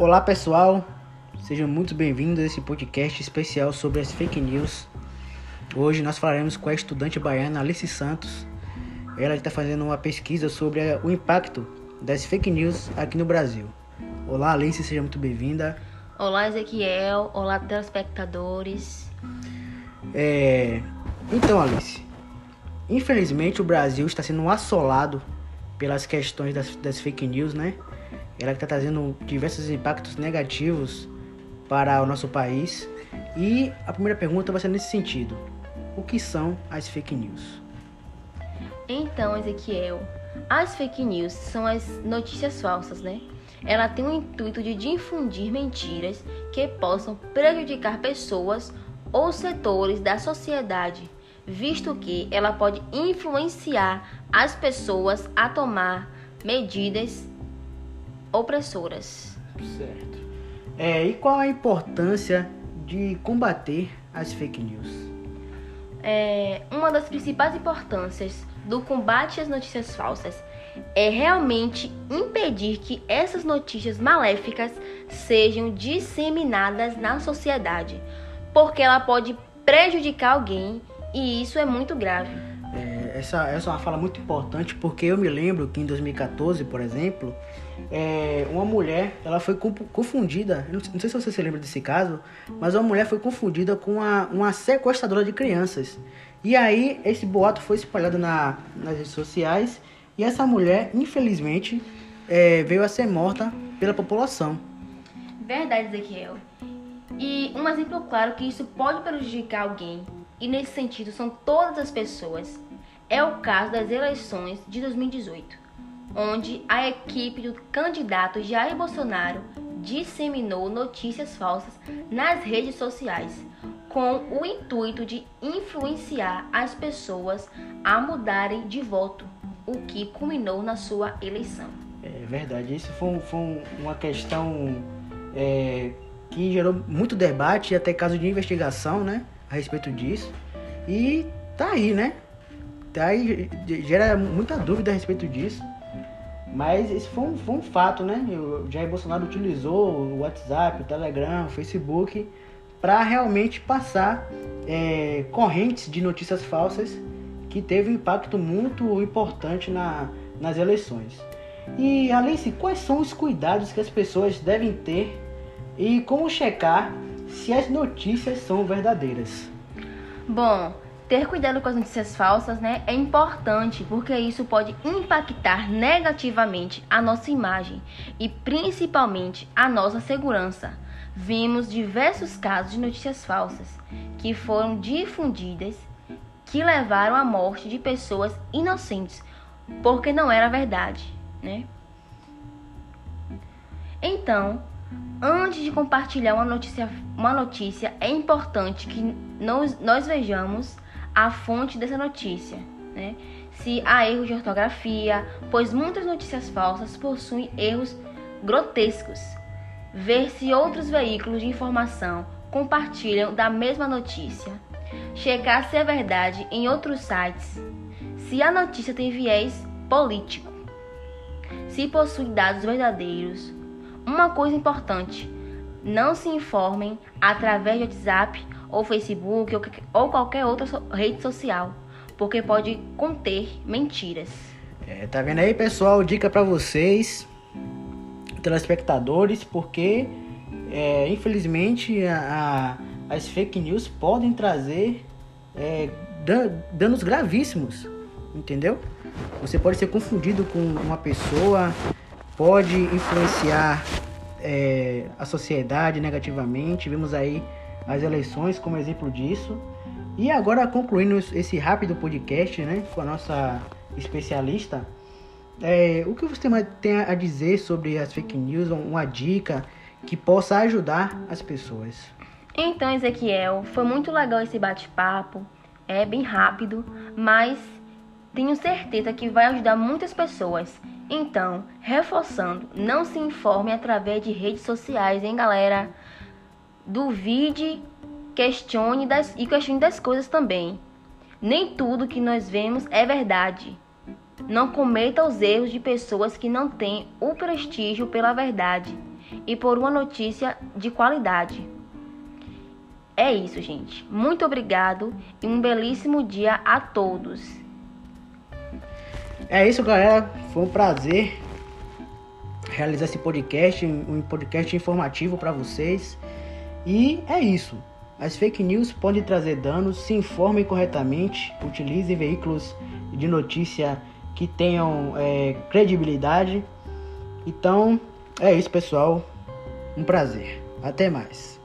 Olá pessoal, sejam muito bem-vindos a esse podcast especial sobre as fake news. Hoje nós falaremos com a estudante baiana Alice Santos. Ela está fazendo uma pesquisa sobre o impacto das fake news aqui no Brasil. Olá Alice, seja muito bem-vinda. Olá Ezequiel, olá telespectadores. É... Então Alice, infelizmente o Brasil está sendo assolado pelas questões das, das fake news, né? Ela está trazendo diversos impactos negativos para o nosso país. E a primeira pergunta vai ser nesse sentido: o que são as fake news? Então, Ezequiel, as fake news são as notícias falsas, né? Ela tem o intuito de difundir mentiras que possam prejudicar pessoas ou setores da sociedade, visto que ela pode influenciar as pessoas a tomar medidas opressoras. Certo. É, e qual a importância de combater as fake news? É, uma das principais importâncias do combate às notícias falsas é realmente impedir que essas notícias maléficas sejam disseminadas na sociedade, porque ela pode prejudicar alguém e isso é muito grave. É, essa, essa é uma fala muito importante porque eu me lembro que em 2014, por exemplo, é, uma mulher ela foi confundida, não, sei se você se lembra desse caso, mas uma mulher foi confundida com uma, uma sequestradora de crianças. E aí esse boato foi espalhado na, nas redes sociais e essa mulher, infelizmente, é, veio a ser morta pela população. Verdade, Ezequiel. E um exemplo claro que isso pode prejudicar alguém e nesse sentido são todas as pessoas, é o caso das eleições de 2018, onde a equipe do candidato Jair Bolsonaro disseminou notícias falsas nas redes sociais, com o intuito de influenciar as pessoas a mudarem de voto, o que culminou na sua eleição. É verdade, isso foi, foi uma questão é, que gerou muito debate e até caso de investigação, né? a respeito disso. E tá aí, né? Tá aí, gera muita dúvida a respeito disso. Mas esse foi um, foi um fato, né? O Jair Bolsonaro utilizou o WhatsApp, o Telegram, o Facebook para realmente passar é, correntes de notícias falsas que teve um impacto muito importante na, nas eleições. E Alice, quais são os cuidados que as pessoas devem ter e como checar se as notícias são verdadeiras. Bom, ter cuidado com as notícias falsas né, é importante porque isso pode impactar negativamente a nossa imagem e principalmente a nossa segurança. Vimos diversos casos de notícias falsas que foram difundidas que levaram à morte de pessoas inocentes porque não era verdade, né? Então, Antes de compartilhar uma notícia, uma notícia é importante que nós, nós vejamos a fonte dessa notícia, né? se há erros de ortografia, pois muitas notícias falsas possuem erros grotescos. Ver se outros veículos de informação compartilham da mesma notícia. Checar se é verdade em outros sites. Se a notícia tem viés político. Se possui dados verdadeiros uma coisa importante: não se informem através de WhatsApp ou Facebook ou qualquer outra rede social, porque pode conter mentiras. É, tá vendo aí, pessoal? Dica para vocês, telespectadores, porque é, infelizmente a, a, as fake news podem trazer é, danos gravíssimos, entendeu? Você pode ser confundido com uma pessoa, pode influenciar é, a sociedade negativamente. Vimos aí as eleições como exemplo disso. E agora concluindo esse rápido podcast, né, com a nossa especialista, é, o que você tem a dizer sobre as fake news, uma dica que possa ajudar as pessoas? Então, Ezequiel, foi muito legal esse bate-papo, é bem rápido, mas tenho certeza que vai ajudar muitas pessoas. Então, reforçando, não se informe através de redes sociais, hein, galera? Duvide, questione das, e questione das coisas também. Nem tudo que nós vemos é verdade. Não cometa os erros de pessoas que não têm o prestígio pela verdade. e por uma notícia de qualidade. É isso, gente. Muito obrigado e um belíssimo dia a todos. É isso, galera. Foi um prazer realizar esse podcast, um podcast informativo para vocês. E é isso. As fake news podem trazer danos, se informem corretamente, utilizem veículos de notícia que tenham é, credibilidade. Então, é isso, pessoal. Um prazer. Até mais.